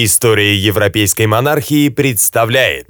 История европейской монархии представляет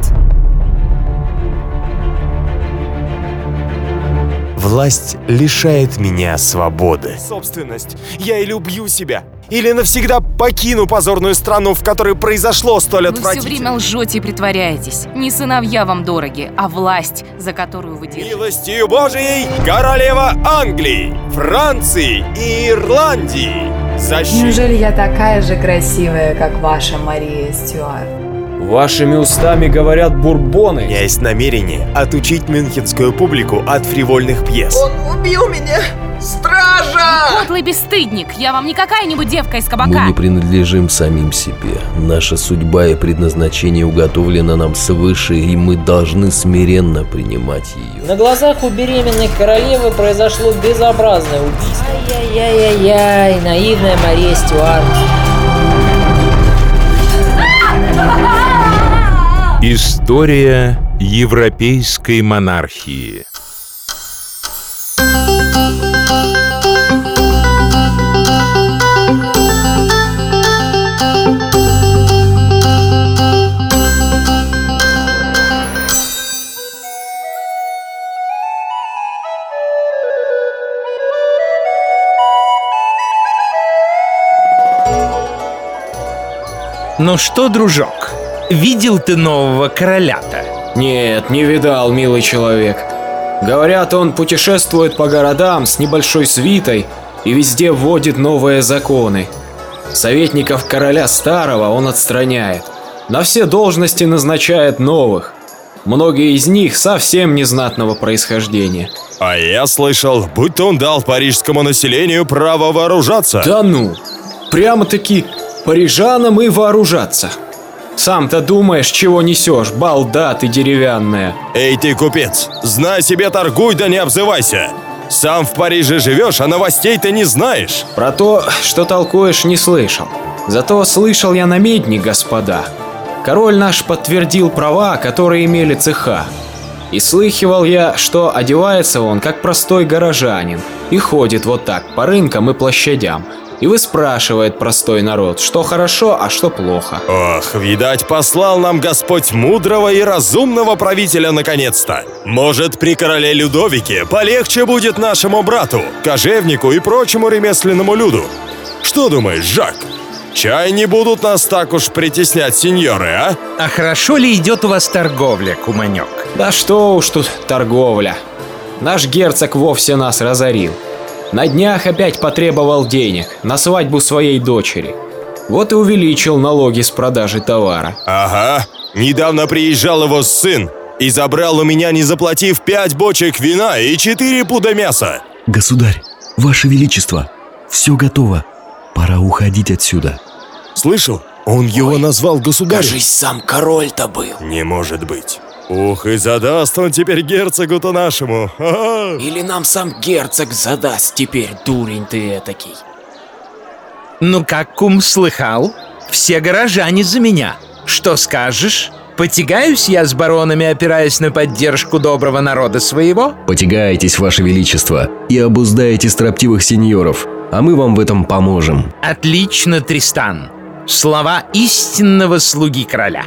Власть лишает меня свободы. Собственность. Я или убью себя, или навсегда покину позорную страну, в которой произошло столь Вы все время лжете и притворяетесь. Не сыновья вам дороги, а власть, за которую вы держитесь. Милостью Божией, королева Англии, Франции и Ирландии. Защит... Неужели я такая же красивая, как ваша Мария Стюарт? Вашими устами говорят У бурбоны. меня есть намерение отучить мюнхенскую публику от фривольных пьес. Он убил меня! Стража! Подлый бесстыдник! Я вам не какая-нибудь девка из Мы кабака! не принадлежим самим себе. Наша судьба и предназначение уготовлено нам свыше, и мы должны смиренно принимать ее. На глазах у беременной королевы произошло безобразное убийство. Ай-яй-яй-яй, наивная Мария Стюарт. История европейской монархии. Ну что, дружок, видел ты нового короля-то? Нет, не видал, милый человек. Говорят, он путешествует по городам с небольшой свитой и везде вводит новые законы. Советников короля старого он отстраняет. На все должности назначает новых. Многие из них совсем незнатного происхождения. А я слышал, будто он дал парижскому населению право вооружаться. Да ну, прямо-таки парижанам и вооружаться. Сам-то думаешь, чего несешь, балда ты деревянная. Эй ты, купец, знай себе торгуй, да не обзывайся. Сам в Париже живешь, а новостей ты не знаешь. Про то, что толкуешь, не слышал. Зато слышал я намедни, господа. Король наш подтвердил права, которые имели цеха. И слыхивал я, что одевается он, как простой горожанин, и ходит вот так по рынкам и площадям, и выспрашивает простой народ, что хорошо, а что плохо. Ох, видать, послал нам Господь мудрого и разумного правителя наконец-то. Может, при короле Людовике полегче будет нашему брату, кожевнику и прочему ремесленному люду. Что думаешь, Жак? Чай не будут нас так уж притеснять сеньоры, а? А хорошо ли идет у вас торговля, куманек? Да что уж тут торговля. Наш герцог вовсе нас разорил. На днях опять потребовал денег на свадьбу своей дочери. Вот и увеличил налоги с продажи товара. Ага, недавно приезжал его сын и забрал у меня, не заплатив пять бочек вина и четыре пуда мяса. Государь, Ваше Величество, все готово. Пора уходить отсюда. Слышал? Он его назвал государем. Кажись, сам король-то был. Не может быть. Ух, и задаст он теперь герцогу-то нашему. Или нам сам герцог задаст теперь, дурень ты этакий. Ну как кум слыхал? Все горожане за меня. Что скажешь? Потягаюсь я с баронами, опираясь на поддержку доброго народа своего? Потягаетесь, Ваше Величество, и обуздаете строптивых сеньоров, а мы вам в этом поможем. Отлично, Тристан. Слова истинного слуги короля.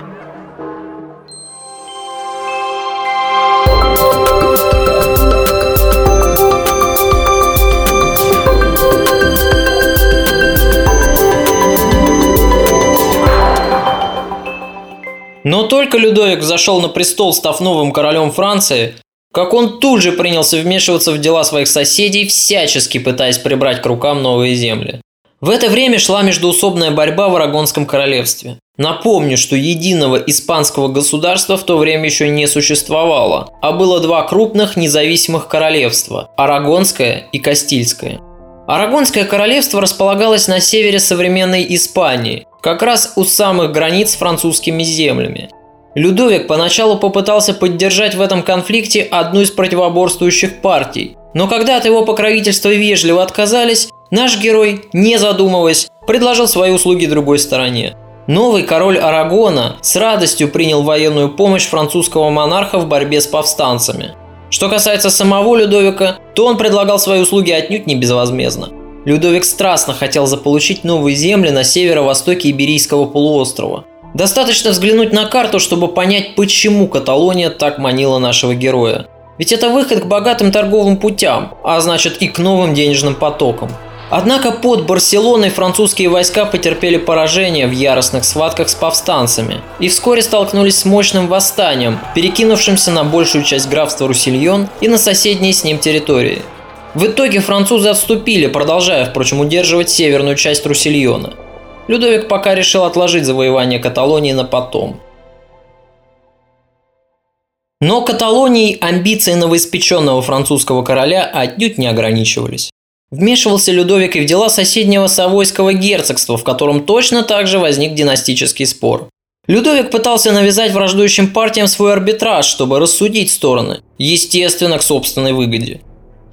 Но только Людовик зашел на престол, став новым королем Франции, как он тут же принялся вмешиваться в дела своих соседей, всячески пытаясь прибрать к рукам новые земли. В это время шла междоусобная борьба в Арагонском королевстве. Напомню, что единого испанского государства в то время еще не существовало, а было два крупных независимых королевства – Арагонское и Кастильское. Арагонское королевство располагалось на севере современной Испании, как раз у самых границ с французскими землями. Людовик поначалу попытался поддержать в этом конфликте одну из противоборствующих партий, но когда от его покровительства вежливо отказались, наш герой, не задумываясь, предложил свои услуги другой стороне. Новый король Арагона с радостью принял военную помощь французского монарха в борьбе с повстанцами. Что касается самого Людовика, то он предлагал свои услуги отнюдь не безвозмездно. Людовик страстно хотел заполучить новые земли на северо-востоке Иберийского полуострова. Достаточно взглянуть на карту, чтобы понять, почему Каталония так манила нашего героя. Ведь это выход к богатым торговым путям, а значит и к новым денежным потокам. Однако под Барселоной французские войска потерпели поражение в яростных схватках с повстанцами и вскоре столкнулись с мощным восстанием, перекинувшимся на большую часть графства Руссельон и на соседние с ним территории. В итоге французы отступили, продолжая, впрочем, удерживать северную часть Руссельона. Людовик пока решил отложить завоевание Каталонии на потом. Но Каталонией амбиции новоиспеченного французского короля отнюдь не ограничивались. Вмешивался Людовик и в дела соседнего Савойского герцогства, в котором точно так же возник династический спор. Людовик пытался навязать враждующим партиям свой арбитраж, чтобы рассудить стороны, естественно, к собственной выгоде.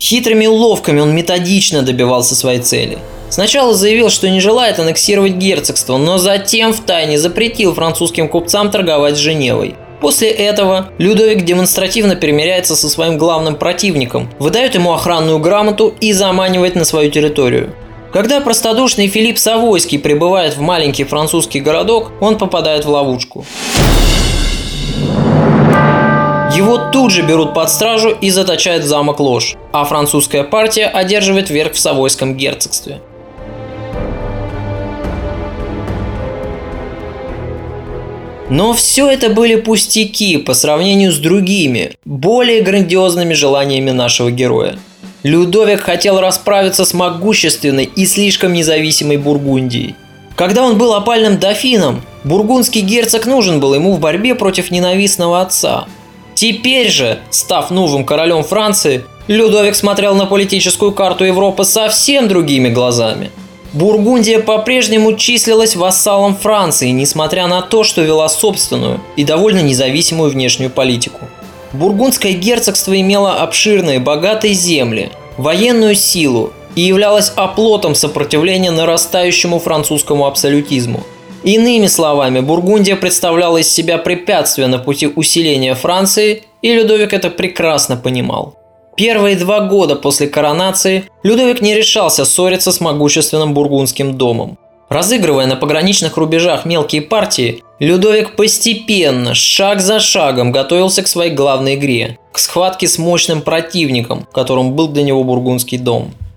Хитрыми уловками он методично добивался своей цели. Сначала заявил, что не желает аннексировать герцогство, но затем втайне запретил французским купцам торговать с Женевой – После этого Людовик демонстративно перемиряется со своим главным противником, выдает ему охранную грамоту и заманивает на свою территорию. Когда простодушный Филипп Савойский прибывает в маленький французский городок, он попадает в ловушку. Его тут же берут под стражу и заточают в замок Ложь, а французская партия одерживает верх в Савойском герцогстве. Но все это были пустяки по сравнению с другими, более грандиозными желаниями нашего героя. Людовик хотел расправиться с могущественной и слишком независимой Бургундией. Когда он был опальным дофином, бургундский герцог нужен был ему в борьбе против ненавистного отца. Теперь же, став новым королем Франции, Людовик смотрел на политическую карту Европы совсем другими глазами – Бургундия по-прежнему числилась вассалом Франции, несмотря на то, что вела собственную и довольно независимую внешнюю политику. Бургундское герцогство имело обширные, богатые земли, военную силу и являлось оплотом сопротивления нарастающему французскому абсолютизму. Иными словами, Бургундия представляла из себя препятствие на пути усиления Франции, и Людовик это прекрасно понимал. Первые два года после коронации Людовик не решался ссориться с могущественным бургундским домом. Разыгрывая на пограничных рубежах мелкие партии, Людовик постепенно, шаг за шагом готовился к своей главной игре – к схватке с мощным противником, которым был для него бургундский дом –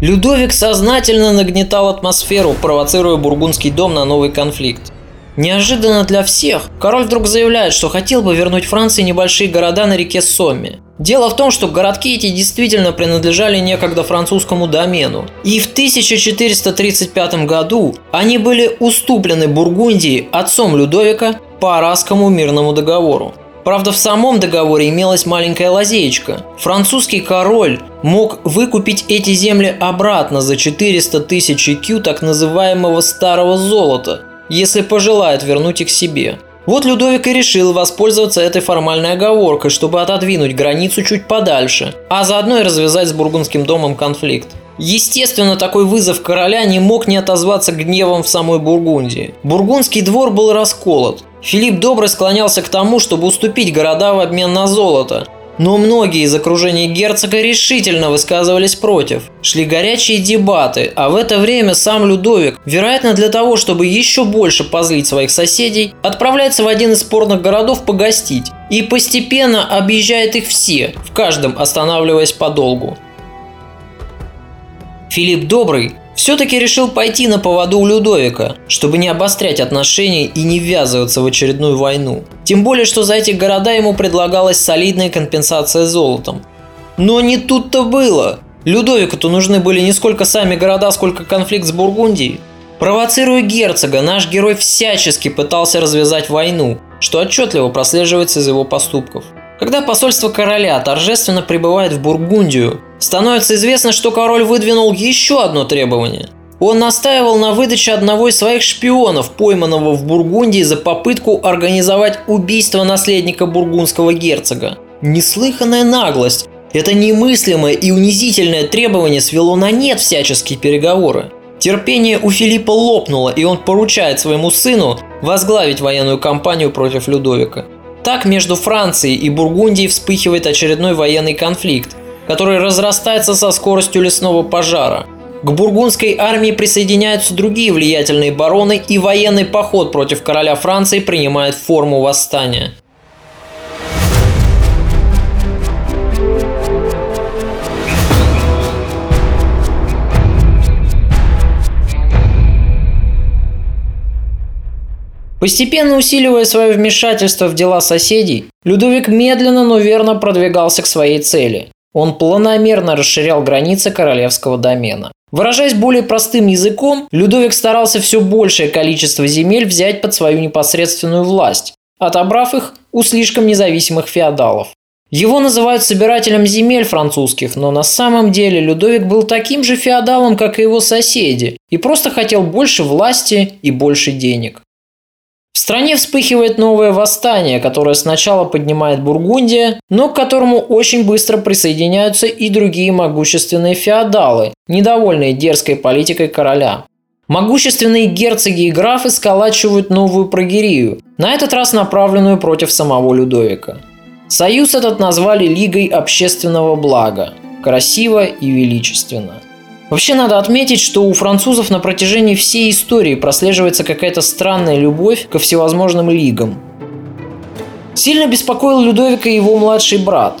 Людовик сознательно нагнетал атмосферу, провоцируя бургундский дом на новый конфликт. Неожиданно для всех, король вдруг заявляет, что хотел бы вернуть Франции небольшие города на реке Сомме. Дело в том, что городки эти действительно принадлежали некогда французскому домену. И в 1435 году они были уступлены Бургундии отцом Людовика по Арасскому мирному договору. Правда, в самом договоре имелась маленькая лазеечка. Французский король мог выкупить эти земли обратно за 400 тысяч IQ так называемого старого золота, если пожелает вернуть их себе. Вот Людовик и решил воспользоваться этой формальной оговоркой, чтобы отодвинуть границу чуть подальше, а заодно и развязать с бургундским домом конфликт. Естественно, такой вызов короля не мог не отозваться гневом в самой Бургундии. Бургундский двор был расколот. Филипп Добрый склонялся к тому, чтобы уступить города в обмен на золото. Но многие из окружения герцога решительно высказывались против. Шли горячие дебаты, а в это время сам Людовик, вероятно для того, чтобы еще больше позлить своих соседей, отправляется в один из спорных городов погостить и постепенно объезжает их все, в каждом останавливаясь подолгу. Филипп Добрый все-таки решил пойти на поводу у Людовика, чтобы не обострять отношения и не ввязываться в очередную войну. Тем более, что за эти города ему предлагалась солидная компенсация золотом. Но не тут-то было. Людовику-то нужны были не сколько сами города, сколько конфликт с Бургундией. Провоцируя герцога, наш герой всячески пытался развязать войну, что отчетливо прослеживается из его поступков. Когда посольство короля торжественно прибывает в Бургундию, становится известно, что король выдвинул еще одно требование. Он настаивал на выдаче одного из своих шпионов, пойманного в Бургундии за попытку организовать убийство наследника бургундского герцога. Неслыханная наглость. Это немыслимое и унизительное требование свело на нет всяческие переговоры. Терпение у Филиппа лопнуло, и он поручает своему сыну возглавить военную кампанию против Людовика. Так между Францией и Бургундией вспыхивает очередной военный конфликт, который разрастается со скоростью лесного пожара. К бургундской армии присоединяются другие влиятельные бароны, и военный поход против короля Франции принимает форму восстания – Постепенно усиливая свое вмешательство в дела соседей, Людовик медленно, но верно продвигался к своей цели. Он планомерно расширял границы королевского домена. Выражаясь более простым языком, Людовик старался все большее количество земель взять под свою непосредственную власть, отобрав их у слишком независимых феодалов. Его называют собирателем земель французских, но на самом деле Людовик был таким же феодалом, как и его соседи, и просто хотел больше власти и больше денег. В стране вспыхивает новое восстание, которое сначала поднимает Бургундия, но к которому очень быстро присоединяются и другие могущественные феодалы, недовольные дерзкой политикой короля. Могущественные герцоги и графы сколачивают новую прогерию, на этот раз направленную против самого Людовика. Союз этот назвали Лигой общественного блага. Красиво и величественно – Вообще надо отметить, что у французов на протяжении всей истории прослеживается какая-то странная любовь ко всевозможным лигам. Сильно беспокоил Людовика его младший брат,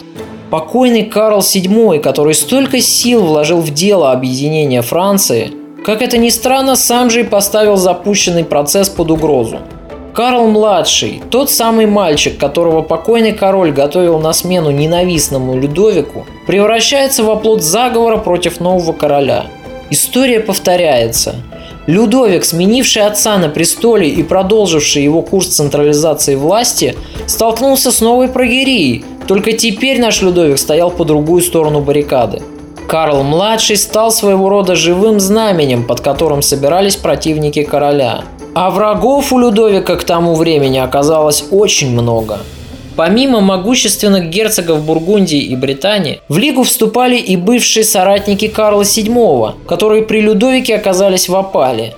покойный Карл VII, который столько сил вложил в дело объединения Франции, как это ни странно, сам же и поставил запущенный процесс под угрозу – Карл-младший, тот самый мальчик, которого покойный король готовил на смену ненавистному Людовику, превращается в оплот заговора против нового короля. История повторяется. Людовик, сменивший отца на престоле и продолживший его курс централизации власти, столкнулся с новой прогерией, только теперь наш Людовик стоял по другую сторону баррикады. Карл-младший стал своего рода живым знаменем, под которым собирались противники короля – а врагов у Людовика к тому времени оказалось очень много. Помимо могущественных герцогов Бургундии и Британии, в Лигу вступали и бывшие соратники Карла VII, которые при Людовике оказались в опале.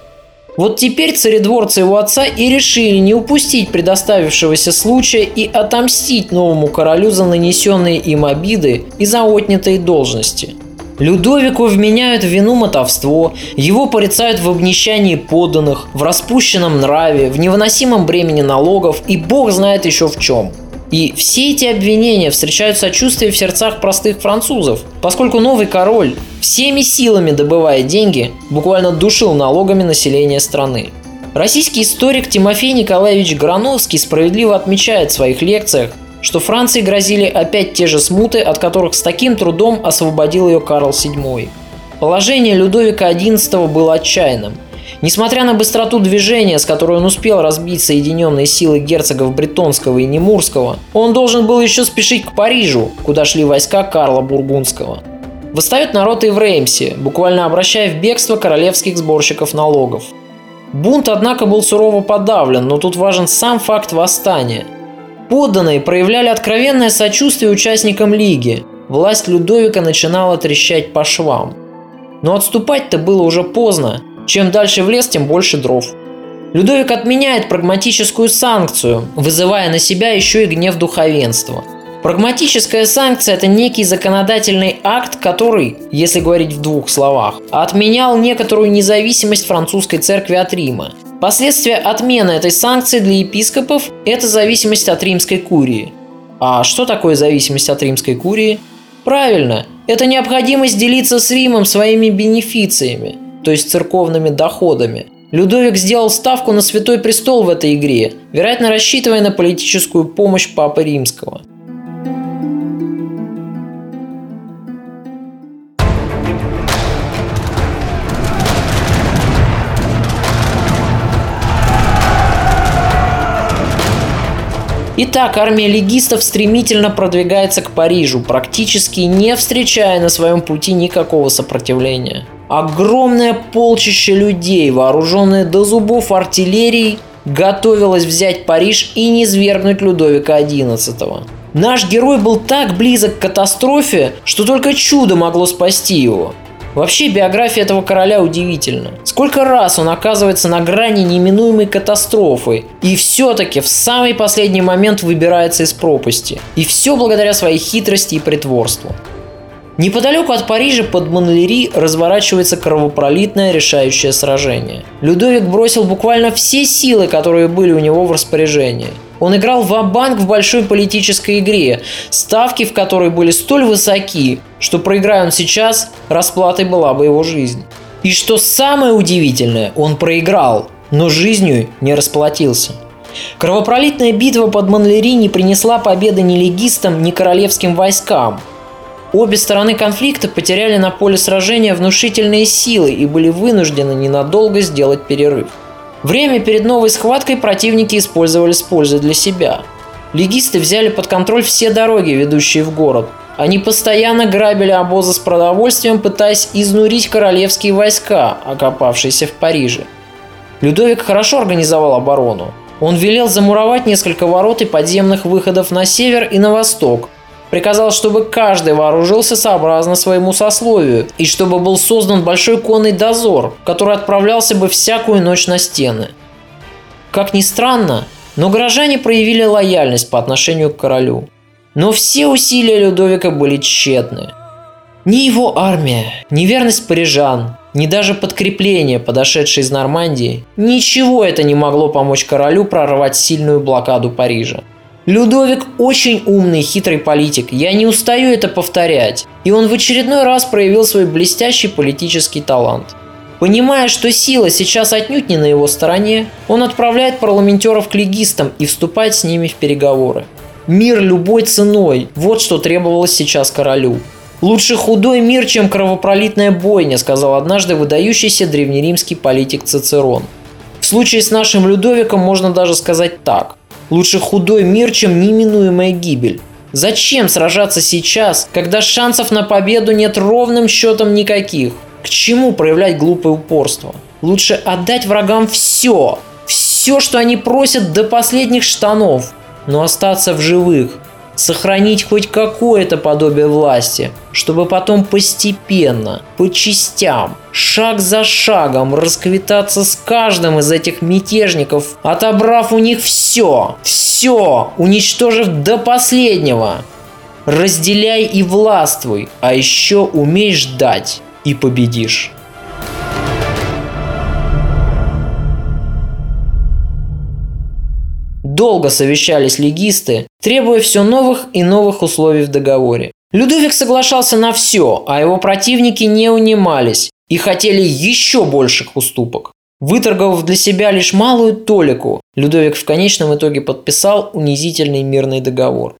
Вот теперь царедворцы его отца и решили не упустить предоставившегося случая и отомстить новому королю за нанесенные им обиды и за отнятые должности – Людовику вменяют вину мотовство, его порицают в обнищании подданных, в распущенном нраве, в невыносимом бремени налогов и бог знает еще в чем. И все эти обвинения встречают сочувствие в сердцах простых французов, поскольку новый король, всеми силами добывая деньги, буквально душил налогами население страны. Российский историк Тимофей Николаевич Грановский справедливо отмечает в своих лекциях, что Франции грозили опять те же смуты, от которых с таким трудом освободил ее Карл VII. Положение Людовика XI было отчаянным. Несмотря на быстроту движения, с которой он успел разбить соединенные силы герцогов Бретонского и Немурского, он должен был еще спешить к Парижу, куда шли войска Карла Бургундского. Восстает народ и в Реймсе, буквально обращая в бегство королевских сборщиков налогов. Бунт, однако, был сурово подавлен, но тут важен сам факт восстания – Подданные проявляли откровенное сочувствие участникам лиги. Власть Людовика начинала трещать по швам. Но отступать-то было уже поздно. Чем дальше в лес, тем больше дров. Людовик отменяет прагматическую санкцию, вызывая на себя еще и гнев духовенства. Прагматическая санкция – это некий законодательный акт, который, если говорить в двух словах, отменял некоторую независимость французской церкви от Рима – Последствия отмены этой санкции для епископов – это зависимость от римской курии. А что такое зависимость от римской курии? Правильно, это необходимость делиться с Римом своими бенефициями, то есть церковными доходами. Людовик сделал ставку на Святой Престол в этой игре, вероятно рассчитывая на политическую помощь Папы Римского. Итак, армия легистов стремительно продвигается к Парижу, практически не встречая на своем пути никакого сопротивления. Огромное полчище людей, вооруженное до зубов артиллерией, готовилось взять Париж и не свергнуть Людовика XI. Наш герой был так близок к катастрофе, что только чудо могло спасти его. Вообще биография этого короля удивительна. Сколько раз он оказывается на грани неминуемой катастрофы, и все-таки в самый последний момент выбирается из пропасти. И все благодаря своей хитрости и притворству. Неподалеку от Парижа под Монлери разворачивается кровопролитное решающее сражение. Людовик бросил буквально все силы, которые были у него в распоряжении. Он играл в банк в большой политической игре, ставки в которой были столь высоки, что проиграя он сейчас, расплатой была бы его жизнь. И что самое удивительное, он проиграл, но жизнью не расплатился. Кровопролитная битва под Монлери не принесла победы ни легистам, ни королевским войскам. Обе стороны конфликта потеряли на поле сражения внушительные силы и были вынуждены ненадолго сделать перерыв. Время перед новой схваткой противники использовали с пользой для себя. Легисты взяли под контроль все дороги, ведущие в город. Они постоянно грабили обозы с продовольствием, пытаясь изнурить королевские войска, окопавшиеся в Париже. Людовик хорошо организовал оборону. Он велел замуровать несколько ворот и подземных выходов на север и на восток – приказал, чтобы каждый вооружился сообразно своему сословию, и чтобы был создан большой конный дозор, который отправлялся бы всякую ночь на стены. Как ни странно, но горожане проявили лояльность по отношению к королю. Но все усилия Людовика были тщетны. Ни его армия, ни верность парижан, ни даже подкрепление, подошедшее из Нормандии, ничего это не могло помочь королю прорвать сильную блокаду Парижа. Людовик очень умный, хитрый политик, я не устаю это повторять. И он в очередной раз проявил свой блестящий политический талант. Понимая, что сила сейчас отнюдь не на его стороне, он отправляет парламентеров к легистам и вступает с ними в переговоры. Мир любой ценой – вот что требовалось сейчас королю. «Лучше худой мир, чем кровопролитная бойня», сказал однажды выдающийся древнеримский политик Цицерон. В случае с нашим Людовиком можно даже сказать так. Лучше худой мир, чем неминуемая гибель. Зачем сражаться сейчас, когда шансов на победу нет ровным счетом никаких? К чему проявлять глупое упорство? Лучше отдать врагам все, все, что они просят до последних штанов, но остаться в живых – сохранить хоть какое-то подобие власти, чтобы потом постепенно, по частям, шаг за шагом расквитаться с каждым из этих мятежников, отобрав у них все, все, уничтожив до последнего. Разделяй и властвуй, а еще умей ждать и победишь. Долго совещались легисты, требуя все новых и новых условий в договоре. Людовик соглашался на все, а его противники не унимались и хотели еще больших уступок. Выторговав для себя лишь малую толику, Людовик в конечном итоге подписал унизительный мирный договор.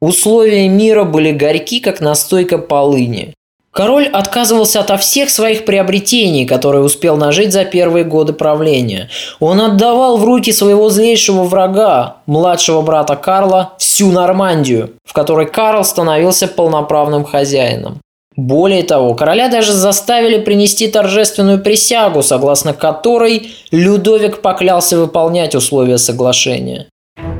Условия мира были горьки, как настойка полыни. Король отказывался ото всех своих приобретений, которые успел нажить за первые годы правления. Он отдавал в руки своего злейшего врага, младшего брата Карла, всю Нормандию, в которой Карл становился полноправным хозяином. Более того, короля даже заставили принести торжественную присягу, согласно которой Людовик поклялся выполнять условия соглашения.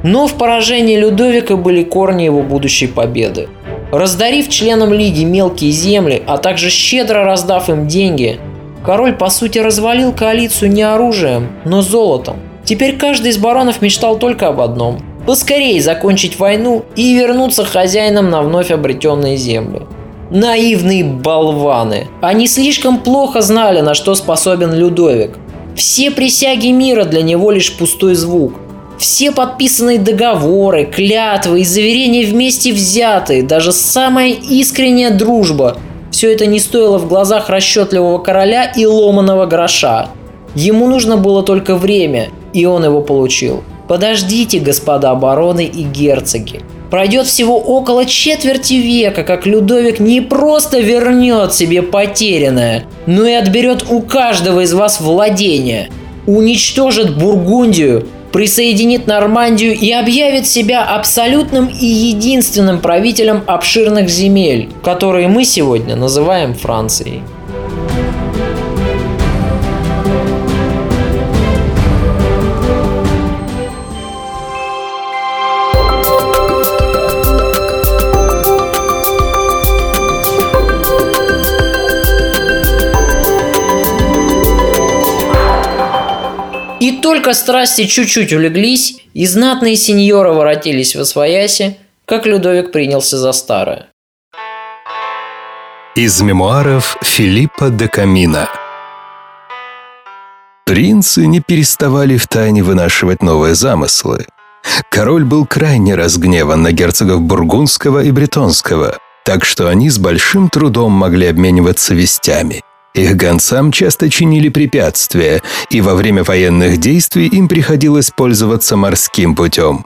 Но в поражении Людовика были корни его будущей победы. Раздарив членам лиги мелкие земли, а также щедро раздав им деньги, король по сути развалил коалицию не оружием, но золотом. Теперь каждый из баронов мечтал только об одном – поскорее закончить войну и вернуться хозяином на вновь обретенные земли. Наивные болваны. Они слишком плохо знали, на что способен Людовик. Все присяги мира для него лишь пустой звук. Все подписанные договоры, клятвы и заверения вместе взятые, даже самая искренняя дружба – все это не стоило в глазах расчетливого короля и ломаного гроша. Ему нужно было только время, и он его получил. Подождите, господа бароны и герцоги. Пройдет всего около четверти века, как Людовик не просто вернет себе потерянное, но и отберет у каждого из вас владение, уничтожит Бургундию, присоединит Нормандию и объявит себя абсолютным и единственным правителем обширных земель, которые мы сегодня называем Францией. Только страсти чуть-чуть улеглись, и знатные сеньоры воротились в освояси, как Людовик принялся за старое. Из мемуаров Филиппа де Камина Принцы не переставали втайне вынашивать новые замыслы. Король был крайне разгневан на герцогов Бургундского и Бретонского, так что они с большим трудом могли обмениваться вестями. Их гонцам часто чинили препятствия, и во время военных действий им приходилось пользоваться морским путем.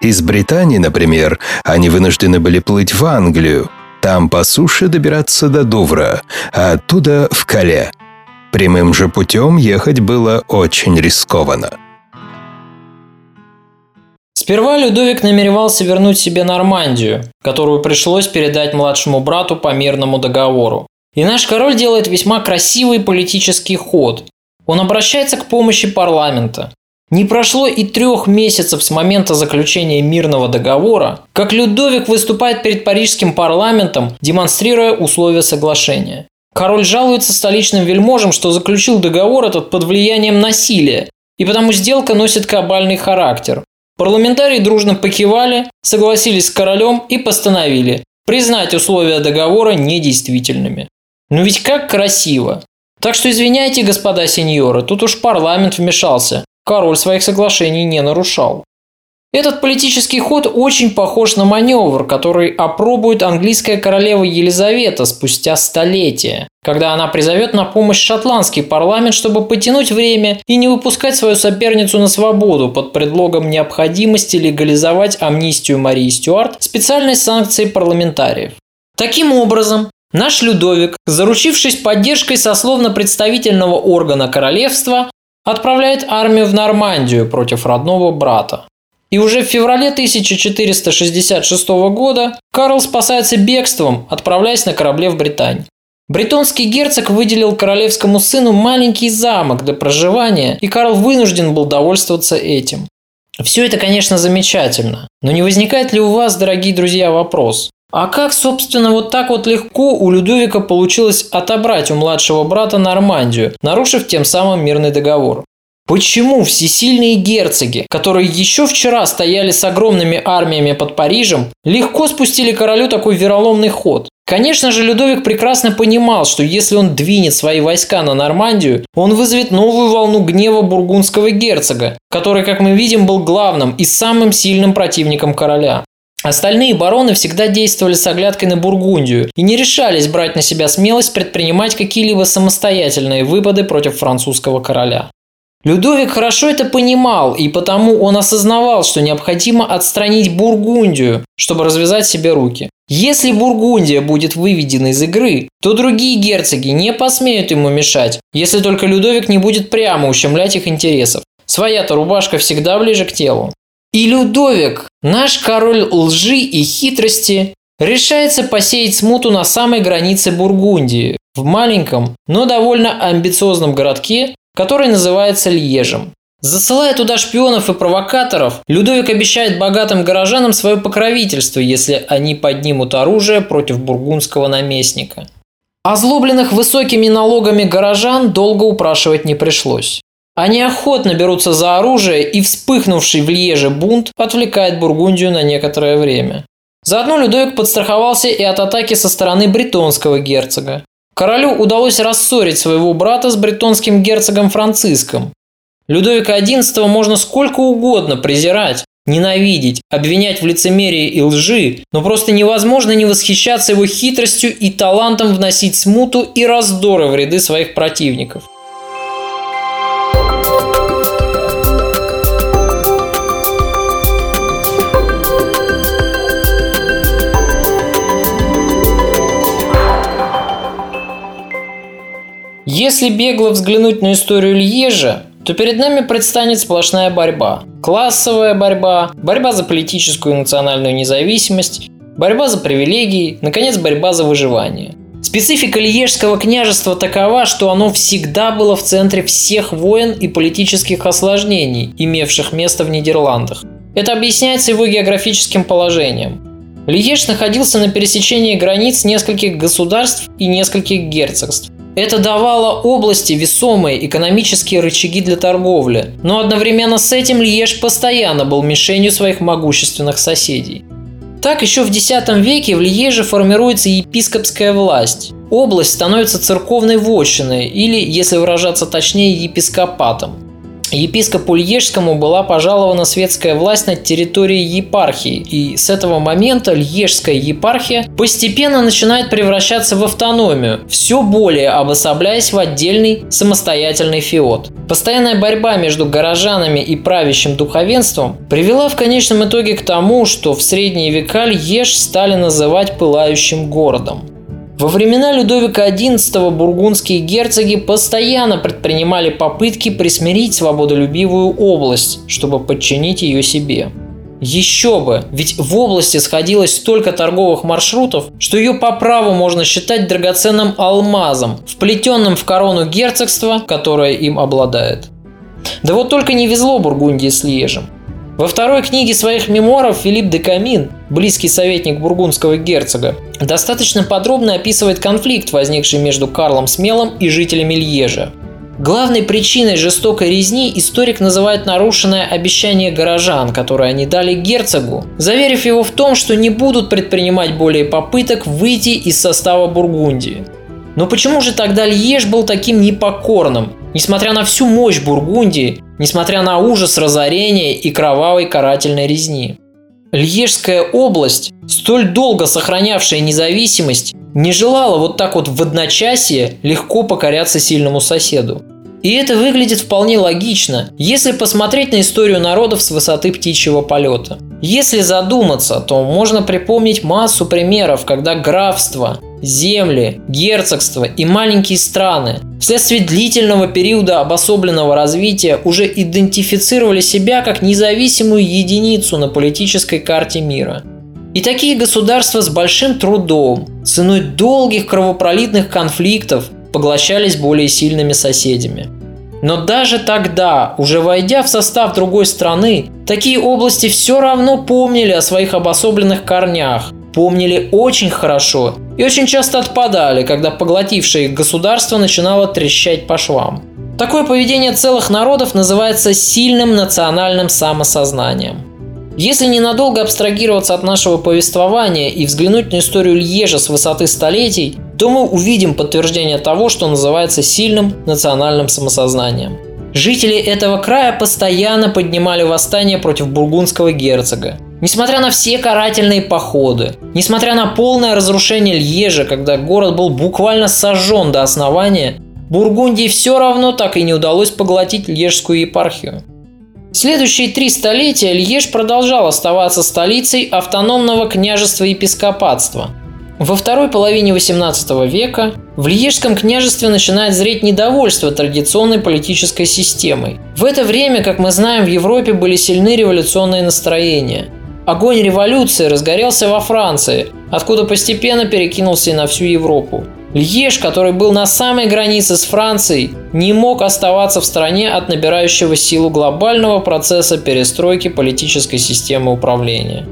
Из Британии, например, они вынуждены были плыть в Англию, там по суше добираться до Дувра, а оттуда в Кале. Прямым же путем ехать было очень рискованно. Сперва Людовик намеревался вернуть себе Нормандию, которую пришлось передать младшему брату по мирному договору. И наш король делает весьма красивый политический ход. Он обращается к помощи парламента. Не прошло и трех месяцев с момента заключения мирного договора, как Людовик выступает перед парижским парламентом, демонстрируя условия соглашения. Король жалуется столичным вельможам, что заключил договор этот под влиянием насилия, и потому сделка носит кабальный характер. Парламентарии дружно покивали, согласились с королем и постановили признать условия договора недействительными. Ну ведь как красиво! Так что извиняйте, господа сеньоры, тут уж парламент вмешался. Король своих соглашений не нарушал. Этот политический ход очень похож на маневр, который опробует английская королева Елизавета спустя столетия, когда она призовет на помощь шотландский парламент, чтобы потянуть время и не выпускать свою соперницу на свободу под предлогом необходимости легализовать амнистию Марии Стюарт специальной санкцией парламентариев. Таким образом, наш Людовик, заручившись поддержкой сословно-представительного органа королевства, отправляет армию в Нормандию против родного брата. И уже в феврале 1466 года Карл спасается бегством, отправляясь на корабле в Британь. Бретонский герцог выделил королевскому сыну маленький замок для проживания, и Карл вынужден был довольствоваться этим. Все это, конечно, замечательно, но не возникает ли у вас, дорогие друзья, вопрос? А как, собственно, вот так вот легко у Людовика получилось отобрать у младшего брата Нормандию, нарушив тем самым мирный договор? Почему всесильные герцоги, которые еще вчера стояли с огромными армиями под Парижем, легко спустили королю такой вероломный ход? Конечно же, Людовик прекрасно понимал, что если он двинет свои войска на Нормандию, он вызовет новую волну гнева бургундского герцога, который, как мы видим, был главным и самым сильным противником короля. Остальные бароны всегда действовали с оглядкой на Бургундию и не решались брать на себя смелость предпринимать какие-либо самостоятельные выпады против французского короля. Людовик хорошо это понимал, и потому он осознавал, что необходимо отстранить Бургундию, чтобы развязать себе руки. Если Бургундия будет выведена из игры, то другие герцоги не посмеют ему мешать, если только Людовик не будет прямо ущемлять их интересов. Своя-то рубашка всегда ближе к телу. И Людовик, наш король лжи и хитрости, решается посеять смуту на самой границе Бургундии, в маленьком, но довольно амбициозном городке, который называется Льежем. Засылая туда шпионов и провокаторов, Людовик обещает богатым горожанам свое покровительство, если они поднимут оружие против бургундского наместника. Озлобленных высокими налогами горожан долго упрашивать не пришлось. Они охотно берутся за оружие, и вспыхнувший в Льеже бунт отвлекает Бургундию на некоторое время. Заодно Людовик подстраховался и от атаки со стороны бретонского герцога. Королю удалось рассорить своего брата с бретонским герцогом Франциском. Людовика XI можно сколько угодно презирать, ненавидеть, обвинять в лицемерии и лжи, но просто невозможно не восхищаться его хитростью и талантом вносить смуту и раздоры в ряды своих противников – Если бегло взглянуть на историю Льежа, то перед нами предстанет сплошная борьба. Классовая борьба, борьба за политическую и национальную независимость, борьба за привилегии, наконец, борьба за выживание. Специфика Льежского княжества такова, что оно всегда было в центре всех войн и политических осложнений, имевших место в Нидерландах. Это объясняется его географическим положением. Льеж находился на пересечении границ нескольких государств и нескольких герцогств. Это давало области весомые экономические рычаги для торговли, но одновременно с этим Льеж постоянно был мишенью своих могущественных соседей. Так еще в X веке в Льеже формируется епископская власть. Область становится церковной вотчиной или, если выражаться точнее, епископатом. Епископу Льежскому была пожалована светская власть над территорией епархии, и с этого момента Льежская епархия постепенно начинает превращаться в автономию, все более обособляясь в отдельный самостоятельный феод. Постоянная борьба между горожанами и правящим духовенством привела в конечном итоге к тому, что в средние века Льеж стали называть пылающим городом. Во времена Людовика XI бургундские герцоги постоянно предпринимали попытки присмирить свободолюбивую область, чтобы подчинить ее себе. Еще бы, ведь в области сходилось столько торговых маршрутов, что ее по праву можно считать драгоценным алмазом, вплетенным в корону герцогства, которое им обладает. Да вот только не везло Бургундии с Льежем. Во второй книге своих мемуаров Филипп де Камин, близкий советник бургундского герцога, достаточно подробно описывает конфликт, возникший между Карлом Смелым и жителями Льежа. Главной причиной жестокой резни историк называет нарушенное обещание горожан, которое они дали герцогу, заверив его в том, что не будут предпринимать более попыток выйти из состава Бургундии. Но почему же тогда Льеж был таким непокорным? Несмотря на всю мощь Бургундии, несмотря на ужас разорения и кровавой карательной резни. Льежская область, столь долго сохранявшая независимость, не желала вот так вот в одночасье легко покоряться сильному соседу. И это выглядит вполне логично, если посмотреть на историю народов с высоты птичьего полета. Если задуматься, то можно припомнить массу примеров, когда графство, земли, герцогства и маленькие страны вследствие длительного периода обособленного развития уже идентифицировали себя как независимую единицу на политической карте мира. И такие государства с большим трудом, ценой долгих кровопролитных конфликтов, поглощались более сильными соседями. Но даже тогда, уже войдя в состав другой страны, такие области все равно помнили о своих обособленных корнях, помнили очень хорошо и очень часто отпадали, когда поглотившее их государство начинало трещать по швам. Такое поведение целых народов называется сильным национальным самосознанием. Если ненадолго абстрагироваться от нашего повествования и взглянуть на историю Льежа с высоты столетий, то мы увидим подтверждение того, что называется сильным национальным самосознанием. Жители этого края постоянно поднимали восстание против бургундского герцога. Несмотря на все карательные походы, несмотря на полное разрушение Льежа, когда город был буквально сожжен до основания, Бургундии все равно так и не удалось поглотить Льежскую епархию. Следующие три столетия Льеж продолжал оставаться столицей автономного княжества епископатства. Во второй половине XVIII века в Льежском княжестве начинает зреть недовольство традиционной политической системой. В это время, как мы знаем, в Европе были сильны революционные настроения. Огонь революции разгорелся во Франции, откуда постепенно перекинулся и на всю Европу. Льеж, который был на самой границе с Францией, не мог оставаться в стране от набирающего силу глобального процесса перестройки политической системы управления.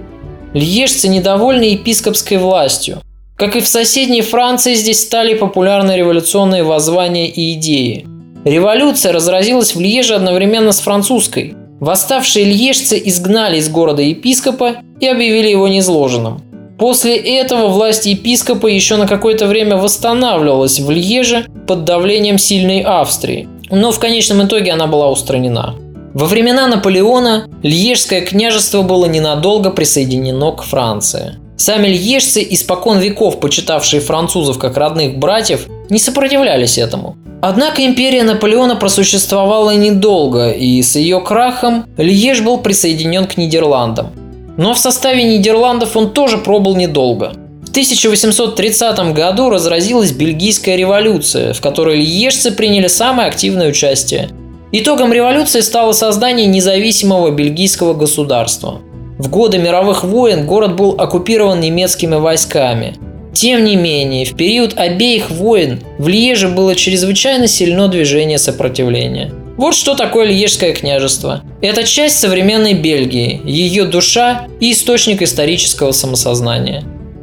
Льежцы недовольны епископской властью. Как и в соседней Франции, здесь стали популярны революционные воззвания и идеи. Революция разразилась в Льеже одновременно с французской. Восставшие льежцы изгнали из города епископа и объявили его незложенным. После этого власть епископа еще на какое-то время восстанавливалась в Льеже под давлением сильной Австрии, но в конечном итоге она была устранена. Во времена Наполеона Льежское княжество было ненадолго присоединено к Франции. Сами льежцы, испокон веков почитавшие французов как родных братьев, не сопротивлялись этому. Однако империя Наполеона просуществовала недолго, и с ее крахом Льеж был присоединен к Нидерландам. Но в составе Нидерландов он тоже пробыл недолго. В 1830 году разразилась Бельгийская революция, в которой льежцы приняли самое активное участие. Итогом революции стало создание независимого бельгийского государства. В годы мировых войн город был оккупирован немецкими войсками. Тем не менее, в период обеих войн в Льеже было чрезвычайно сильно движение сопротивления – вот что такое Льежское княжество. Это часть современной Бельгии, ее душа и источник исторического самосознания.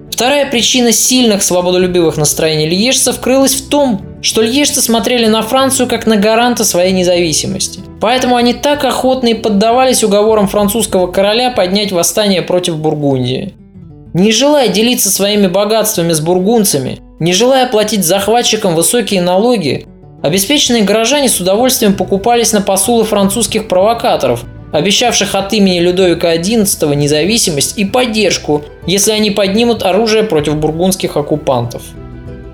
Вторая причина сильных свободолюбивых настроений льежцев крылась в том, что льежцы смотрели на Францию как на гаранта своей независимости. Поэтому они так охотно и поддавались уговорам французского короля поднять восстание против Бургундии. Не желая делиться своими богатствами с бургунцами, не желая платить захватчикам высокие налоги, обеспеченные горожане с удовольствием покупались на посулы французских провокаторов, обещавших от имени Людовика XI независимость и поддержку, если они поднимут оружие против бургундских оккупантов.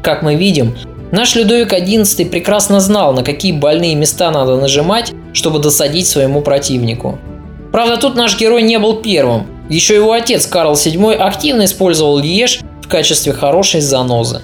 Как мы видим, наш Людовик XI прекрасно знал, на какие больные места надо нажимать, чтобы досадить своему противнику. Правда, тут наш герой не был первым. Еще его отец Карл VII активно использовал Льеж в качестве хорошей занозы.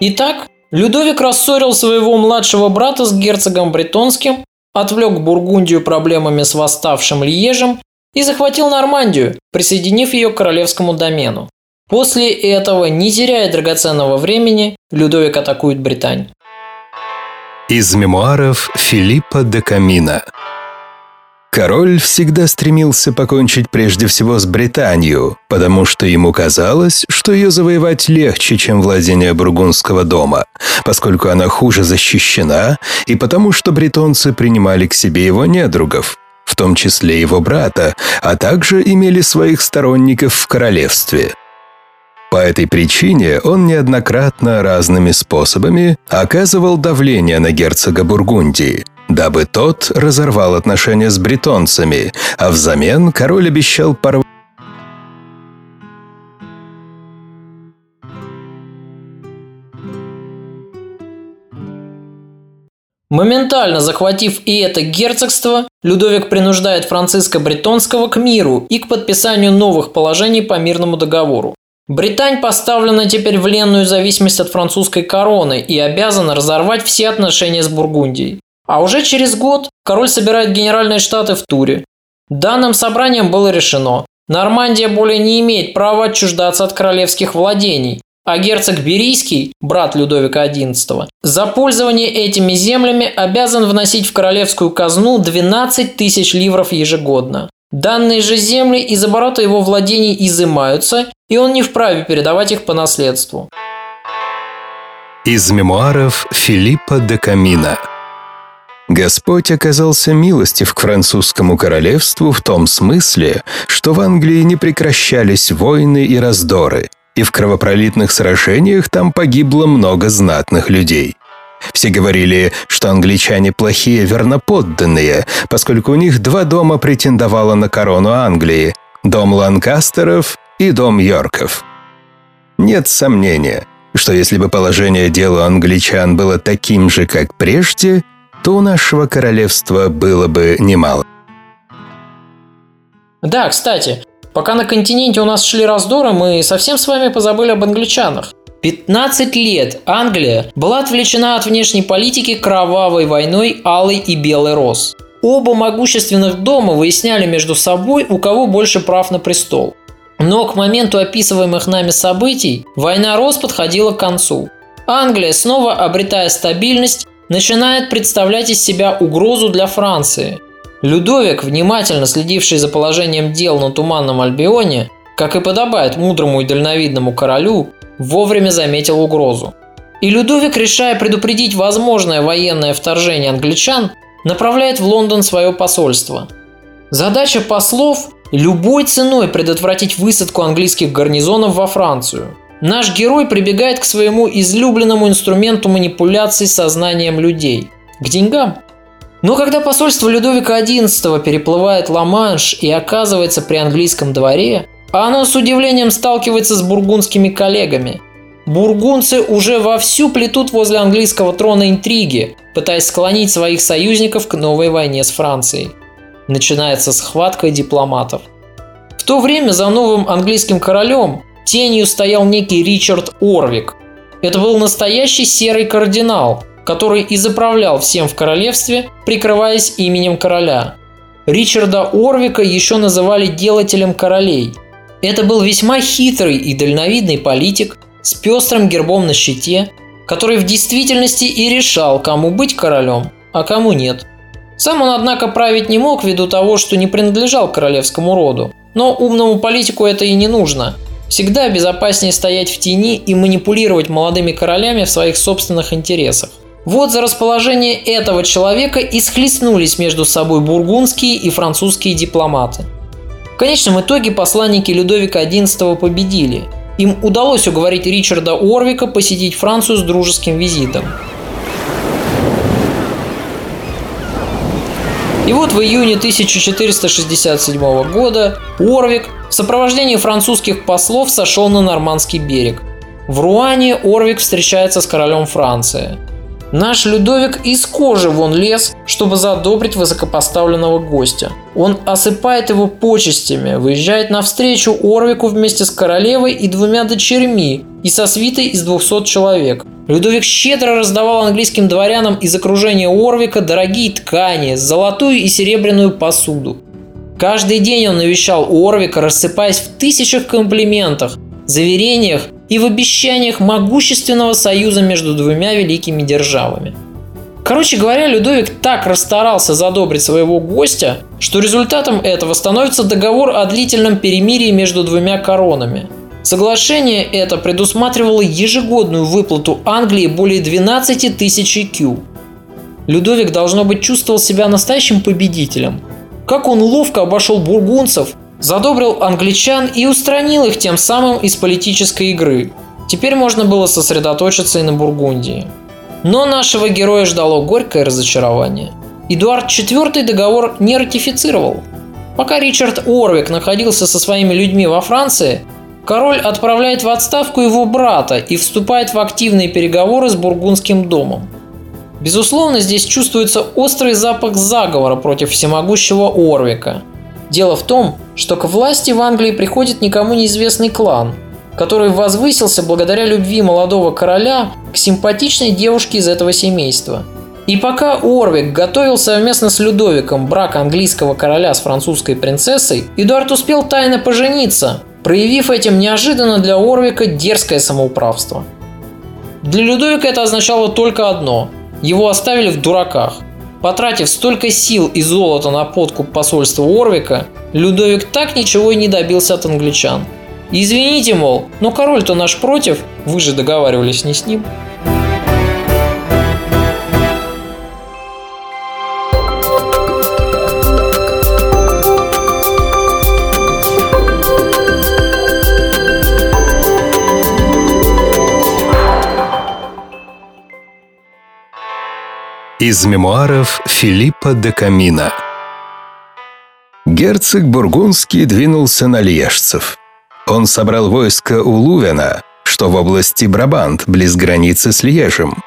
Итак, Людовик рассорил своего младшего брата с герцогом Бретонским, отвлек Бургундию проблемами с восставшим Льежем и захватил Нормандию, присоединив ее к королевскому домену. После этого, не теряя драгоценного времени, Людовик атакует Британь. Из мемуаров Филиппа де Камина Король всегда стремился покончить прежде всего с Британию, потому что ему казалось, что ее завоевать легче, чем владение Бургундского дома, поскольку она хуже защищена, и потому что бретонцы принимали к себе его недругов, в том числе его брата, а также имели своих сторонников в королевстве. По этой причине он неоднократно разными способами оказывал давление на герцога Бургундии – дабы тот разорвал отношения с бретонцами, а взамен король обещал порвать Моментально захватив и это герцогство, Людовик принуждает Франциска Бретонского к миру и к подписанию новых положений по мирному договору. Британь поставлена теперь в ленную зависимость от французской короны и обязана разорвать все отношения с Бургундией. А уже через год король собирает генеральные штаты в Туре. Данным собранием было решено, Нормандия более не имеет права отчуждаться от королевских владений, а герцог Берийский, брат Людовика XI, за пользование этими землями обязан вносить в королевскую казну 12 тысяч ливров ежегодно. Данные же земли из оборота его владений изымаются, и он не вправе передавать их по наследству. Из мемуаров Филиппа де Камина Господь оказался милостив к французскому королевству в том смысле, что в Англии не прекращались войны и раздоры, и в кровопролитных сражениях там погибло много знатных людей. Все говорили, что англичане плохие верноподданные, поскольку у них два дома претендовало на корону Англии – дом Ланкастеров и дом Йорков. Нет сомнения, что если бы положение дела англичан было таким же, как прежде – то у нашего королевства было бы немало. Да, кстати, пока на континенте у нас шли раздоры, мы совсем с вами позабыли об англичанах. 15 лет Англия была отвлечена от внешней политики кровавой войной Алый и Белый Рос. Оба могущественных дома выясняли между собой, у кого больше прав на престол. Но к моменту описываемых нами событий война Рос подходила к концу. Англия, снова обретая стабильность, начинает представлять из себя угрозу для Франции. Людовик, внимательно следивший за положением дел на Туманном Альбионе, как и подобает мудрому и дальновидному королю, вовремя заметил угрозу. И Людовик, решая предупредить возможное военное вторжение англичан, направляет в Лондон свое посольство. Задача послов – любой ценой предотвратить высадку английских гарнизонов во Францию – Наш герой прибегает к своему излюбленному инструменту манипуляции сознанием людей – к деньгам. Но когда посольство Людовика XI переплывает Ла-Манш и оказывается при английском дворе, оно с удивлением сталкивается с бургундскими коллегами. Бургунцы уже вовсю плетут возле английского трона интриги, пытаясь склонить своих союзников к новой войне с Францией. Начинается схватка дипломатов. В то время за новым английским королем тенью стоял некий Ричард Орвик. Это был настоящий серый кардинал, который и заправлял всем в королевстве, прикрываясь именем короля. Ричарда Орвика еще называли делателем королей. Это был весьма хитрый и дальновидный политик, с пестрым гербом на щите, который в действительности и решал, кому быть королем, а кому нет. Сам он, однако, править не мог ввиду того, что не принадлежал королевскому роду. Но умному политику это и не нужно. Всегда безопаснее стоять в тени и манипулировать молодыми королями в своих собственных интересах. Вот за расположение этого человека и схлестнулись между собой бургундские и французские дипломаты. В конечном итоге посланники Людовика XI победили. Им удалось уговорить Ричарда Орвика посетить Францию с дружеским визитом. И вот в июне 1467 года Орвик в сопровождении французских послов сошел на Нормандский берег. В Руане Орвик встречается с королем Франции. Наш Людовик из кожи вон лез, чтобы задобрить высокопоставленного гостя. Он осыпает его почестями, выезжает навстречу Орвику вместе с королевой и двумя дочерьми и со свитой из 200 человек. Людовик щедро раздавал английским дворянам из окружения Орвика дорогие ткани, золотую и серебряную посуду. Каждый день он навещал Орвика, рассыпаясь в тысячах комплиментах, заверениях и в обещаниях могущественного союза между двумя великими державами. Короче говоря, Людовик так расстарался задобрить своего гостя, что результатом этого становится договор о длительном перемирии между двумя коронами. Соглашение это предусматривало ежегодную выплату Англии более 12 тысяч кю. Людовик, должно быть, чувствовал себя настоящим победителем. Как он ловко обошел бургунцев, задобрил англичан и устранил их тем самым из политической игры. Теперь можно было сосредоточиться и на Бургундии. Но нашего героя ждало горькое разочарование. Эдуард IV договор не ратифицировал. Пока Ричард Орвик находился со своими людьми во Франции, король отправляет в отставку его брата и вступает в активные переговоры с Бургундским домом. Безусловно, здесь чувствуется острый запах заговора против всемогущего Орвика – Дело в том, что к власти в Англии приходит никому неизвестный клан, который возвысился благодаря любви молодого короля к симпатичной девушке из этого семейства. И пока Орвик готовил совместно с Людовиком брак английского короля с французской принцессой, Эдуард успел тайно пожениться, проявив этим неожиданно для Орвика дерзкое самоуправство. Для Людовика это означало только одно – его оставили в дураках. Потратив столько сил и золота на подкуп посольства Орвика, Людовик так ничего и не добился от англичан. Извините, мол, но король-то наш против, вы же договаривались не с ним. Из мемуаров Филиппа де Камина Герцог Бургундский двинулся на льежцев. Он собрал войско у Лувена, что в области Брабант, близ границы с Льежем.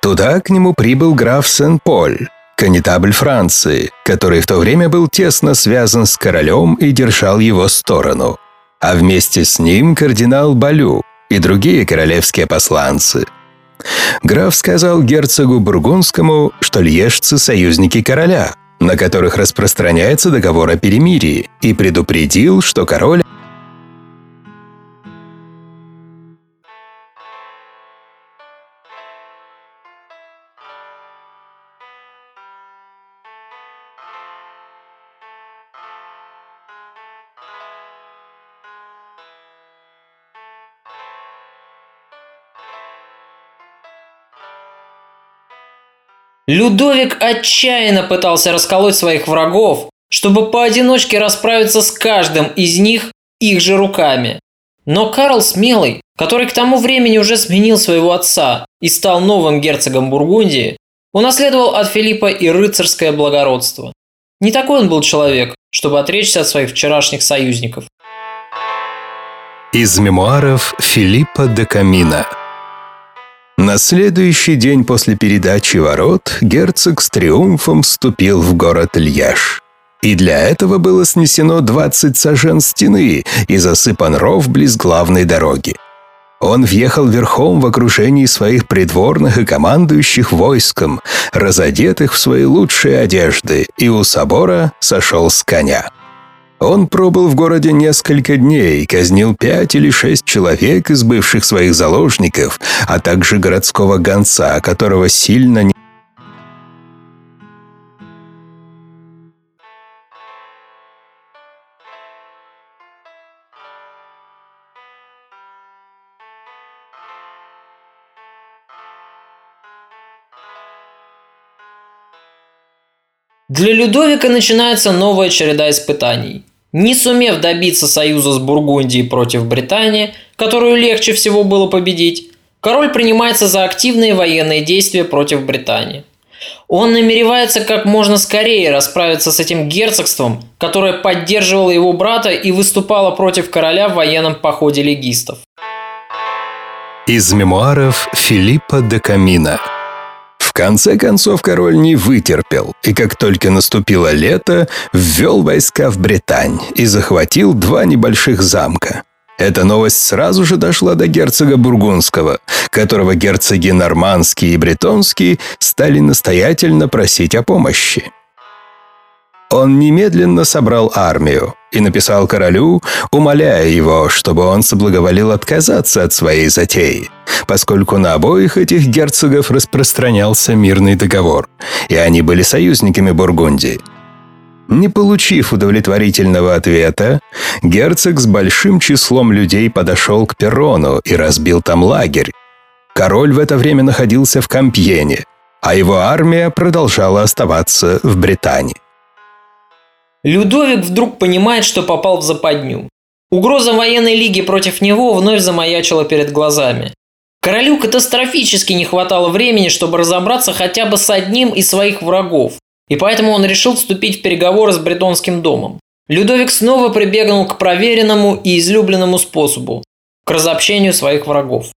Туда к нему прибыл граф Сен-Поль, конетабль Франции, который в то время был тесно связан с королем и держал его сторону. А вместе с ним кардинал Балю и другие королевские посланцы – Граф сказал герцогу Бургундскому, что льежцы – союзники короля, на которых распространяется договор о перемирии, и предупредил, что король Людовик отчаянно пытался расколоть своих врагов, чтобы поодиночке расправиться с каждым из них их же руками. Но Карл Смелый, который к тому времени уже сменил своего отца и стал новым герцогом Бургундии, унаследовал от Филиппа и рыцарское благородство. Не такой он был человек, чтобы отречься от своих вчерашних союзников. Из мемуаров Филиппа де Камина – на следующий день после передачи ворот герцог с триумфом вступил в город Льеж. И для этого было снесено 20 сажен стены и засыпан ров близ главной дороги. Он въехал верхом в окружении своих придворных и командующих войском, разодетых в свои лучшие одежды, и у собора сошел с коня. Он пробыл в городе несколько дней, казнил пять или шесть человек из бывших своих заложников, а также городского гонца, которого сильно не Для Людовика начинается новая череда испытаний. Не сумев добиться союза с Бургундией против Британии, которую легче всего было победить, король принимается за активные военные действия против Британии. Он намеревается как можно скорее расправиться с этим герцогством, которое поддерживало его брата и выступало против короля в военном походе легистов. Из мемуаров Филиппа де Камина в конце концов король не вытерпел, и как только наступило лето, ввел войска в Британь и захватил два небольших замка. Эта новость сразу же дошла до герцога Бургундского, которого герцоги Нормандский и Бретонский стали настоятельно просить о помощи. Он немедленно собрал армию и написал королю, умоляя его, чтобы он соблаговолил отказаться от своей затеи, поскольку на обоих этих герцогов распространялся мирный договор, и они были союзниками Бургундии. Не получив удовлетворительного ответа, герцог с большим числом людей подошел к Перрону и разбил там лагерь. Король в это время находился в Кампьене, а его армия продолжала оставаться в Британии. Людовик вдруг понимает, что попал в западню. Угроза военной лиги против него вновь замаячила перед глазами. Королю катастрофически не хватало времени, чтобы разобраться хотя бы с одним из своих врагов, и поэтому он решил вступить в переговоры с бретонским домом. Людовик снова прибегнул к проверенному и излюбленному способу – к разобщению своих врагов.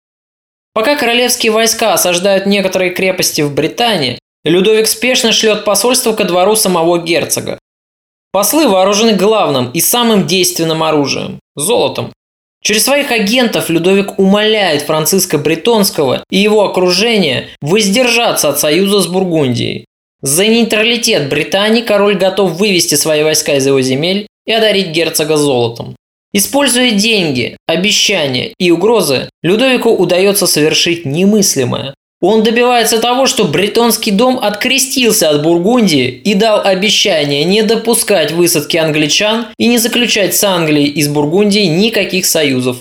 Пока королевские войска осаждают некоторые крепости в Британии, Людовик спешно шлет посольство ко двору самого герцога. Послы вооружены главным и самым действенным оружием – золотом. Через своих агентов Людовик умоляет Франциска Бретонского и его окружение воздержаться от союза с Бургундией. За нейтралитет Британии король готов вывести свои войска из его земель и одарить герцога золотом. Используя деньги, обещания и угрозы, Людовику удается совершить немыслимое. Он добивается того, что бретонский дом открестился от Бургундии и дал обещание не допускать высадки англичан и не заключать с Англией из Бургундии никаких союзов.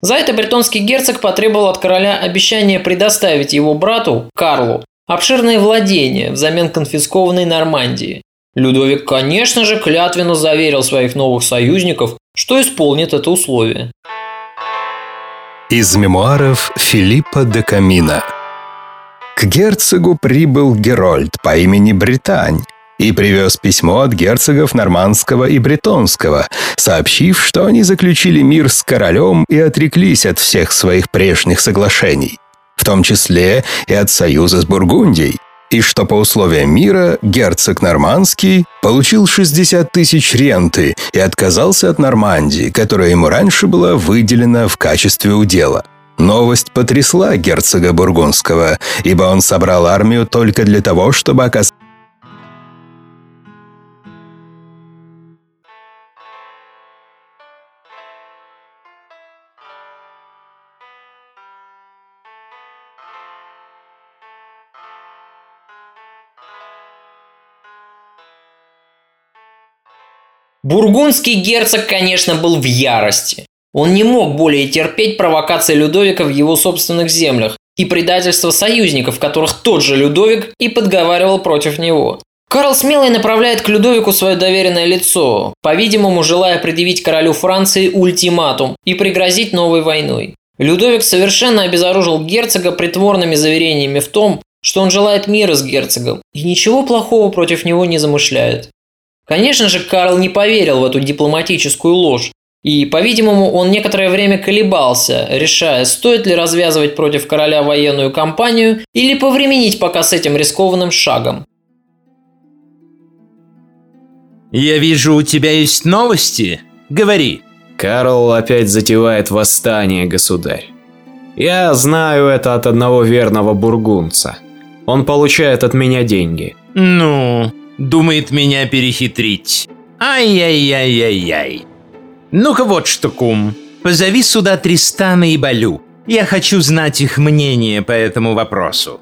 За это бретонский герцог потребовал от короля обещание предоставить его брату, Карлу, обширные владения взамен конфискованной Нормандии. Людовик, конечно же, клятвенно заверил своих новых союзников, что исполнит это условие. Из мемуаров Филиппа де Камина – к герцогу прибыл Герольд по имени Британь и привез письмо от герцогов Нормандского и Бретонского, сообщив, что они заключили мир с королем и отреклись от всех своих прежних соглашений, в том числе и от союза с Бургундией, и что по условиям мира герцог Нормандский получил 60 тысяч ренты и отказался от Нормандии, которая ему раньше была выделена в качестве удела – Новость потрясла герцога Бургундского, ибо он собрал армию только для того, чтобы оказать Бургундский герцог, конечно, был в ярости. Он не мог более терпеть провокации Людовика в его собственных землях и предательство союзников, которых тот же Людовик и подговаривал против него. Карл Смелый направляет к Людовику свое доверенное лицо, по-видимому, желая предъявить королю Франции ультиматум и пригрозить новой войной. Людовик совершенно обезоружил герцога притворными заверениями в том, что он желает мира с герцогом и ничего плохого против него не замышляет. Конечно же, Карл не поверил в эту дипломатическую ложь, и, по-видимому, он некоторое время колебался, решая, стоит ли развязывать против короля военную кампанию или повременить пока с этим рискованным шагом. «Я вижу, у тебя есть новости. Говори». Карл опять затевает восстание, государь. Я знаю это от одного верного бургунца. Он получает от меня деньги. Ну, думает меня перехитрить. Ай-яй-яй-яй-яй. Ну-ка вот что, кум. Позови сюда Тристана и Балю. Я хочу знать их мнение по этому вопросу.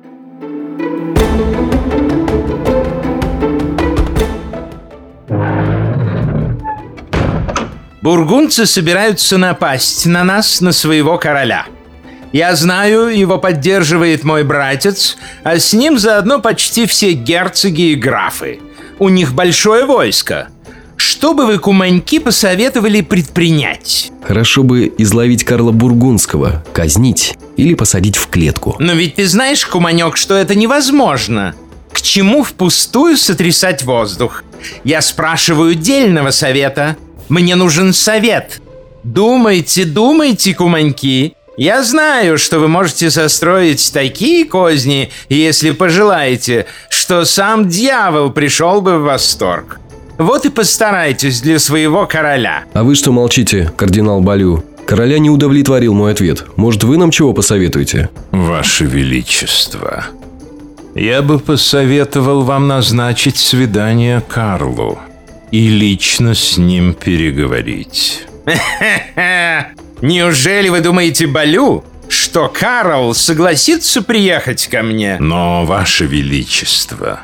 Бургунцы собираются напасть на нас, на своего короля. Я знаю, его поддерживает мой братец, а с ним заодно почти все герцоги и графы. У них большое войско. Что бы вы, куманьки, посоветовали предпринять? Хорошо бы изловить Карла Бургундского, казнить или посадить в клетку. Но ведь ты знаешь, куманек, что это невозможно. К чему впустую сотрясать воздух? Я спрашиваю дельного совета. Мне нужен совет. Думайте, думайте, куманьки. Я знаю, что вы можете состроить такие козни, если пожелаете, что сам дьявол пришел бы в восторг. Вот и постарайтесь для своего короля. А вы что молчите, кардинал Балю? Короля не удовлетворил мой ответ. Может, вы нам чего посоветуете? Ваше Величество, я бы посоветовал вам назначить свидание Карлу и лично с ним переговорить. Неужели вы думаете, Балю, что Карл согласится приехать ко мне? Но, Ваше Величество,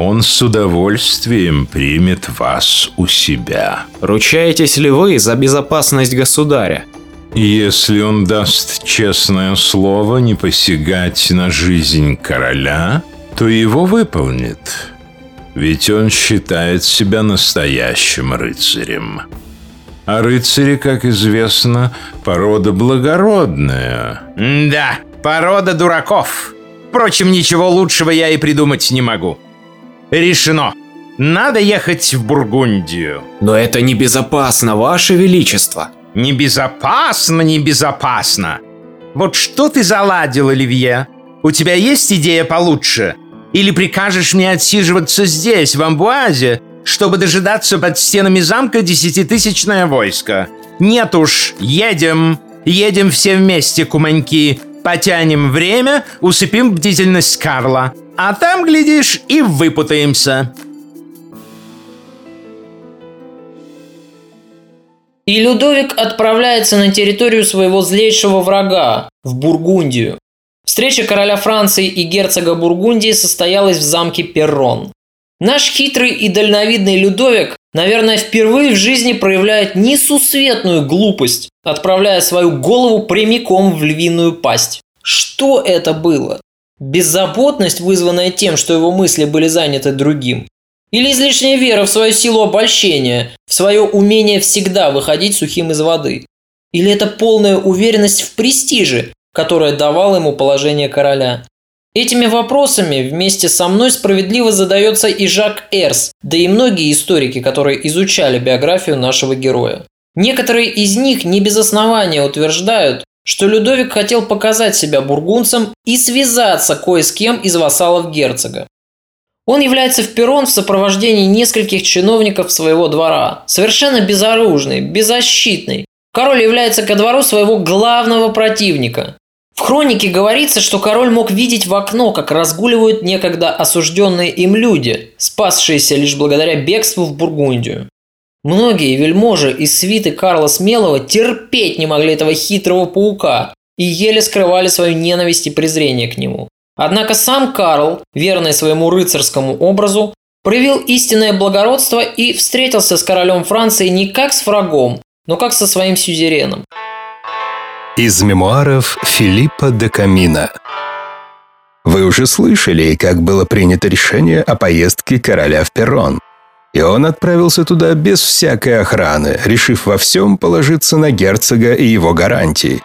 он с удовольствием примет вас у себя. Ручаетесь ли вы за безопасность государя? Если он даст честное слово не посягать на жизнь короля, то его выполнит. Ведь он считает себя настоящим рыцарем. А рыцари, как известно, порода благородная. Да, порода дураков. Впрочем, ничего лучшего я и придумать не могу. Решено. Надо ехать в Бургундию. Но это небезопасно, Ваше Величество. Небезопасно, небезопасно. Вот что ты заладил, Оливье? У тебя есть идея получше? Или прикажешь мне отсиживаться здесь, в Амбуазе, чтобы дожидаться под стенами замка десятитысячное войско? Нет уж, едем. Едем все вместе, куманьки. Потянем время, усыпим бдительность Карла. А там, глядишь, и выпутаемся. И Людовик отправляется на территорию своего злейшего врага, в Бургундию. Встреча короля Франции и герцога Бургундии состоялась в замке Перрон. Наш хитрый и дальновидный Людовик, наверное, впервые в жизни проявляет несусветную глупость, отправляя свою голову прямиком в львиную пасть. Что это было? Беззаботность, вызванная тем, что его мысли были заняты другим? Или излишняя вера в свою силу обольщения, в свое умение всегда выходить сухим из воды? Или это полная уверенность в престиже, которая давала ему положение короля? Этими вопросами вместе со мной справедливо задается и Жак Эрс, да и многие историки, которые изучали биографию нашего героя. Некоторые из них не без основания утверждают, что Людовик хотел показать себя бургунцем и связаться кое с кем из вассалов герцога. Он является в Перрон в сопровождении нескольких чиновников своего двора, совершенно безоружный, беззащитный. Король является ко двору своего главного противника. В хронике говорится, что король мог видеть в окно, как разгуливают некогда осужденные им люди, спасшиеся лишь благодаря бегству в Бургундию. Многие вельможи из свиты Карла Смелого терпеть не могли этого хитрого паука и еле скрывали свою ненависть и презрение к нему. Однако сам Карл, верный своему рыцарскому образу, проявил истинное благородство и встретился с королем Франции не как с врагом, но как со своим сюзереном. Из мемуаров Филиппа де Камина. Вы уже слышали, как было принято решение о поездке короля в Перрон. И он отправился туда без всякой охраны, решив во всем положиться на герцога и его гарантии.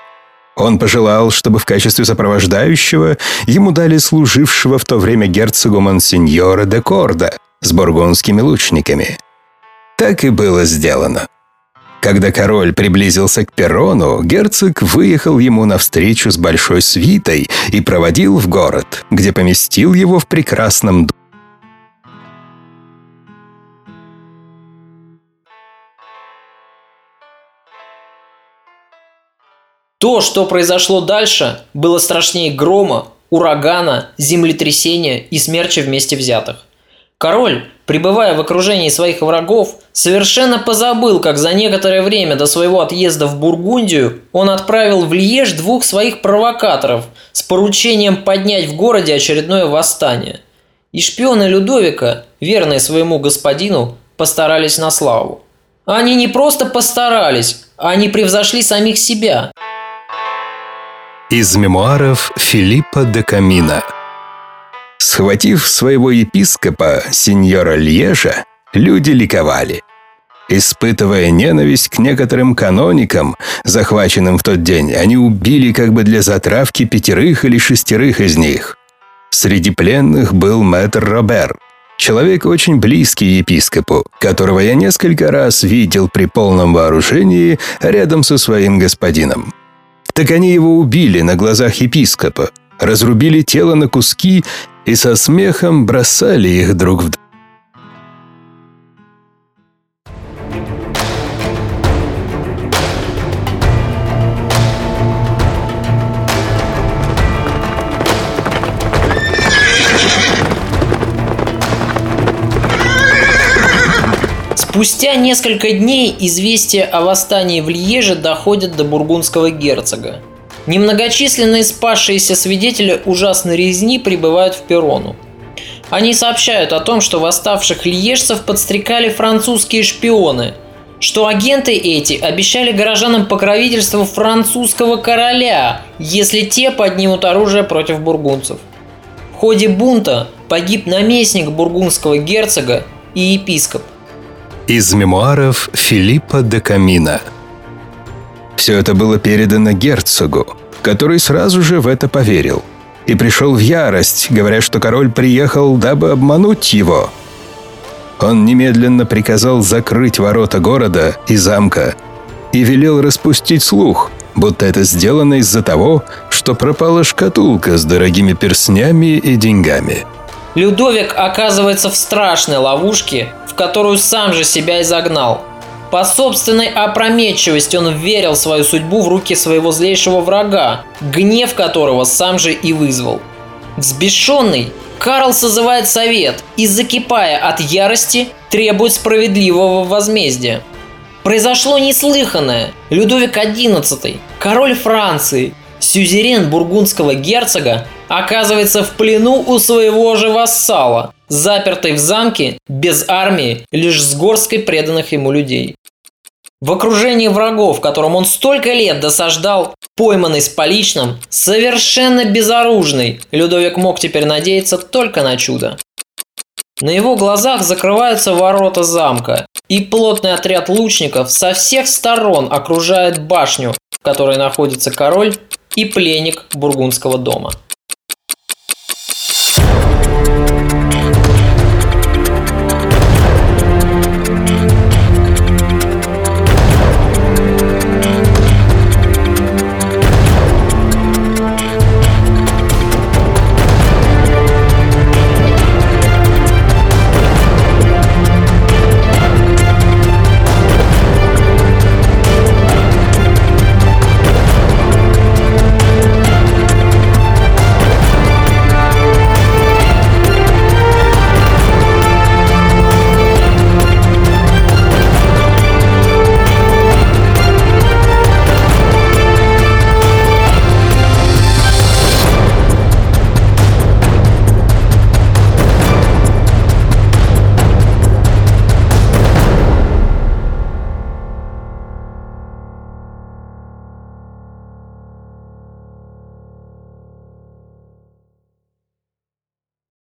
Он пожелал, чтобы в качестве сопровождающего ему дали служившего в то время герцогу Монсеньора де Корда с бургундскими лучниками. Так и было сделано. Когда король приблизился к перрону, герцог выехал ему навстречу с большой свитой и проводил в город, где поместил его в прекрасном доме. То, что произошло дальше, было страшнее грома, урагана, землетрясения и смерча вместе взятых. Король, пребывая в окружении своих врагов, совершенно позабыл, как за некоторое время до своего отъезда в Бургундию он отправил в Льеж двух своих провокаторов с поручением поднять в городе очередное восстание. И шпионы Людовика, верные своему господину, постарались на славу. Они не просто постарались, они превзошли самих себя. Из мемуаров Филиппа де Камина Схватив своего епископа, сеньора Льежа, люди ликовали. Испытывая ненависть к некоторым каноникам, захваченным в тот день, они убили как бы для затравки пятерых или шестерых из них. Среди пленных был мэтр Робер, человек очень близкий епископу, которого я несколько раз видел при полном вооружении рядом со своим господином. Так они его убили на глазах епископа, разрубили тело на куски и со смехом бросали их друг в друга. Спустя несколько дней известия о восстании в Льеже доходят до бургундского герцога. Немногочисленные спасшиеся свидетели ужасной резни прибывают в Перону. Они сообщают о том, что восставших льежцев подстрекали французские шпионы, что агенты эти обещали горожанам покровительство французского короля, если те поднимут оружие против бургунцев. В ходе бунта погиб наместник бургундского герцога и епископ. Из мемуаров Филиппа де Камина – все это было передано герцогу, который сразу же в это поверил. И пришел в ярость, говоря, что король приехал, дабы обмануть его. Он немедленно приказал закрыть ворота города и замка и велел распустить слух, будто это сделано из-за того, что пропала шкатулка с дорогими перстнями и деньгами. Людовик оказывается в страшной ловушке, в которую сам же себя и загнал – по собственной опрометчивости он верил свою судьбу в руки своего злейшего врага, гнев которого сам же и вызвал. Взбешенный, Карл созывает совет и, закипая от ярости, требует справедливого возмездия. Произошло неслыханное. Людовик XI, король Франции, сюзерен бургундского герцога, оказывается в плену у своего же вассала, запертый в замке, без армии, лишь с горской преданных ему людей. В окружении врагов, которым он столько лет досаждал, пойманный с поличным, совершенно безоружный, Людовик мог теперь надеяться только на чудо. На его глазах закрываются ворота замка, и плотный отряд лучников со всех сторон окружает башню, в которой находится король и пленник бургундского дома.